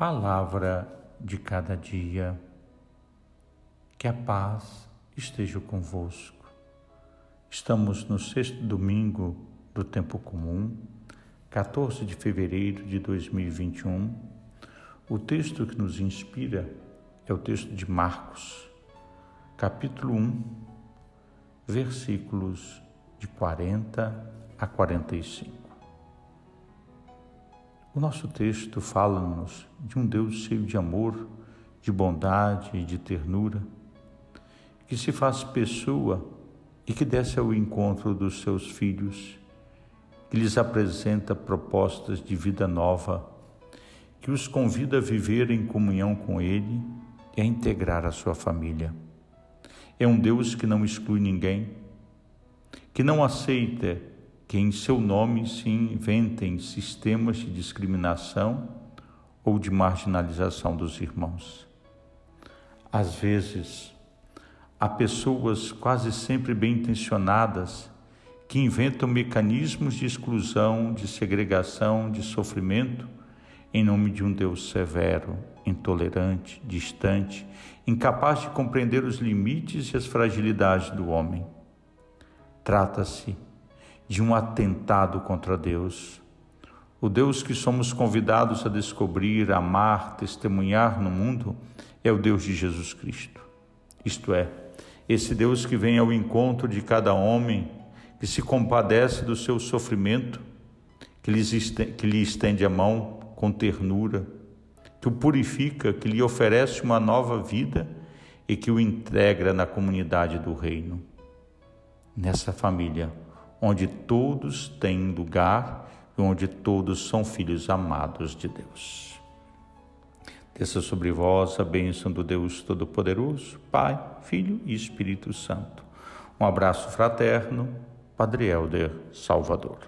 Palavra de cada dia. Que a paz esteja convosco. Estamos no sexto domingo do tempo comum, 14 de fevereiro de 2021. O texto que nos inspira é o texto de Marcos, capítulo 1, versículos de 40 a 45. O nosso texto fala-nos de um Deus cheio de amor, de bondade e de ternura, que se faz pessoa e que desce ao encontro dos seus filhos, que lhes apresenta propostas de vida nova, que os convida a viver em comunhão com Ele e a integrar a sua família. É um Deus que não exclui ninguém, que não aceita que em seu nome se inventem sistemas de discriminação ou de marginalização dos irmãos. Às vezes, há pessoas quase sempre bem intencionadas que inventam mecanismos de exclusão, de segregação, de sofrimento em nome de um Deus severo, intolerante, distante, incapaz de compreender os limites e as fragilidades do homem. Trata-se de um atentado contra Deus. O Deus que somos convidados a descobrir, amar, testemunhar no mundo é o Deus de Jesus Cristo. Isto é, esse Deus que vem ao encontro de cada homem, que se compadece do seu sofrimento, que lhe estende a mão com ternura, que o purifica, que lhe oferece uma nova vida e que o integra na comunidade do reino. Nessa família, onde todos têm lugar e onde todos são filhos amados de Deus. Desça sobre vós a bênção do Deus Todo-Poderoso, Pai, Filho e Espírito Santo. Um abraço fraterno, Padre Helder Salvador.